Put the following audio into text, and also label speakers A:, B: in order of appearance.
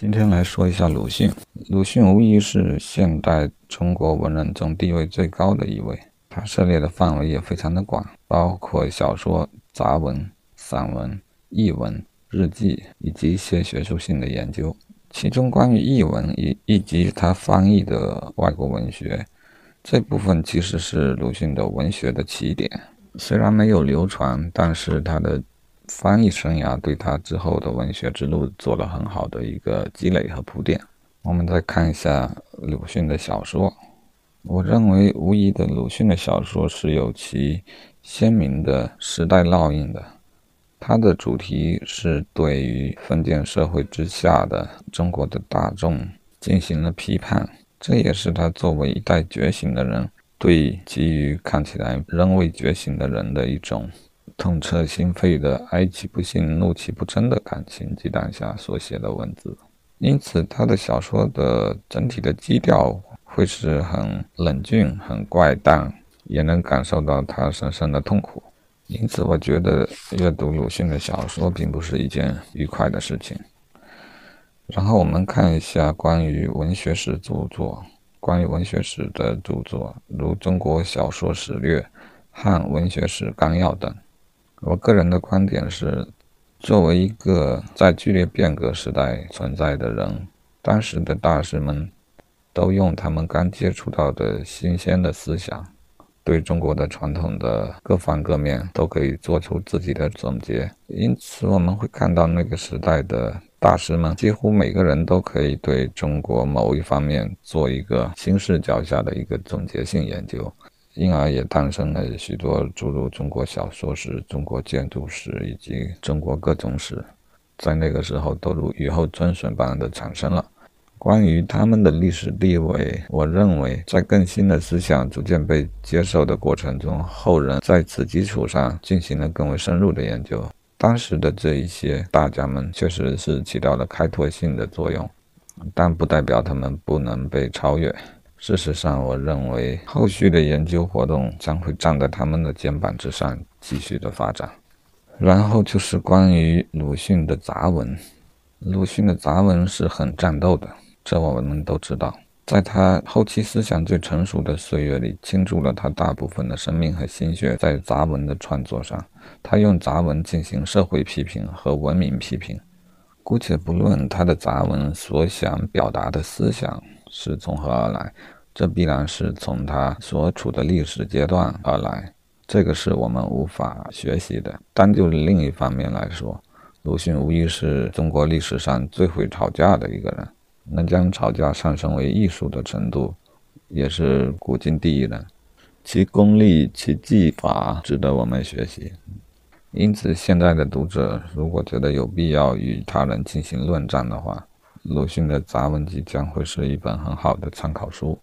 A: 今天来说一下鲁迅。鲁迅无疑是现代中国文人中地位最高的一位，他涉猎的范围也非常的广，包括小说、杂文、散文、译文、日记以及一些学术性的研究。其中关于译文以以及他翻译的外国文学这部分，其实是鲁迅的文学的起点。虽然没有流传，但是他的。翻译生涯对他之后的文学之路做了很好的一个积累和铺垫。我们再看一下鲁迅的小说，我认为无疑的鲁迅的小说是有其鲜明的时代烙印的。他的主题是对于封建社会之下的中国的大众进行了批判，这也是他作为一代觉醒的人对基于看起来仍未觉醒的人的一种。痛彻心扉的哀其不幸，怒其不争的感情激荡下所写的文字，因此他的小说的整体的基调会是很冷峻、很怪诞，也能感受到他深深的痛苦。因此，我觉得阅读鲁迅的小说并不是一件愉快的事情。然后我们看一下关于文学史著作，关于文学史的著作，如《中国小说史略》《汉文学史纲要》等。我个人的观点是，作为一个在剧烈变革时代存在的人，当时的大师们都用他们刚接触到的新鲜的思想，对中国的传统的各方各面都可以做出自己的总结。因此，我们会看到那个时代的大师们，几乎每个人都可以对中国某一方面做一个新视角下的一个总结性研究。因而也诞生了许多诸如中国小说史、中国建筑史以及中国各种史，在那个时候都如雨后春笋般的产生了。关于他们的历史地位，我认为在更新的思想逐渐被接受的过程中，后人在此基础上进行了更为深入的研究。当时的这一些大家们确实是起到了开拓性的作用，但不代表他们不能被超越。事实上，我认为后续的研究活动将会站在他们的肩膀之上继续的发展。然后就是关于鲁迅的杂文，鲁迅的杂文是很战斗的，这我们都知道。在他后期思想最成熟的岁月里，倾注了他大部分的生命和心血在杂文的创作上。他用杂文进行社会批评和文明批评。姑且不论他的杂文所想表达的思想。是从何而来？这必然是从他所处的历史阶段而来，这个是我们无法学习的。单就另一方面来说，鲁迅无疑是中国历史上最会吵架的一个人，能将吵架上升为艺术的程度，也是古今第一人。其功力、其技法值得我们学习。因此，现在的读者如果觉得有必要与他人进行论战的话，鲁迅的杂文集将会是一本很好的参考书。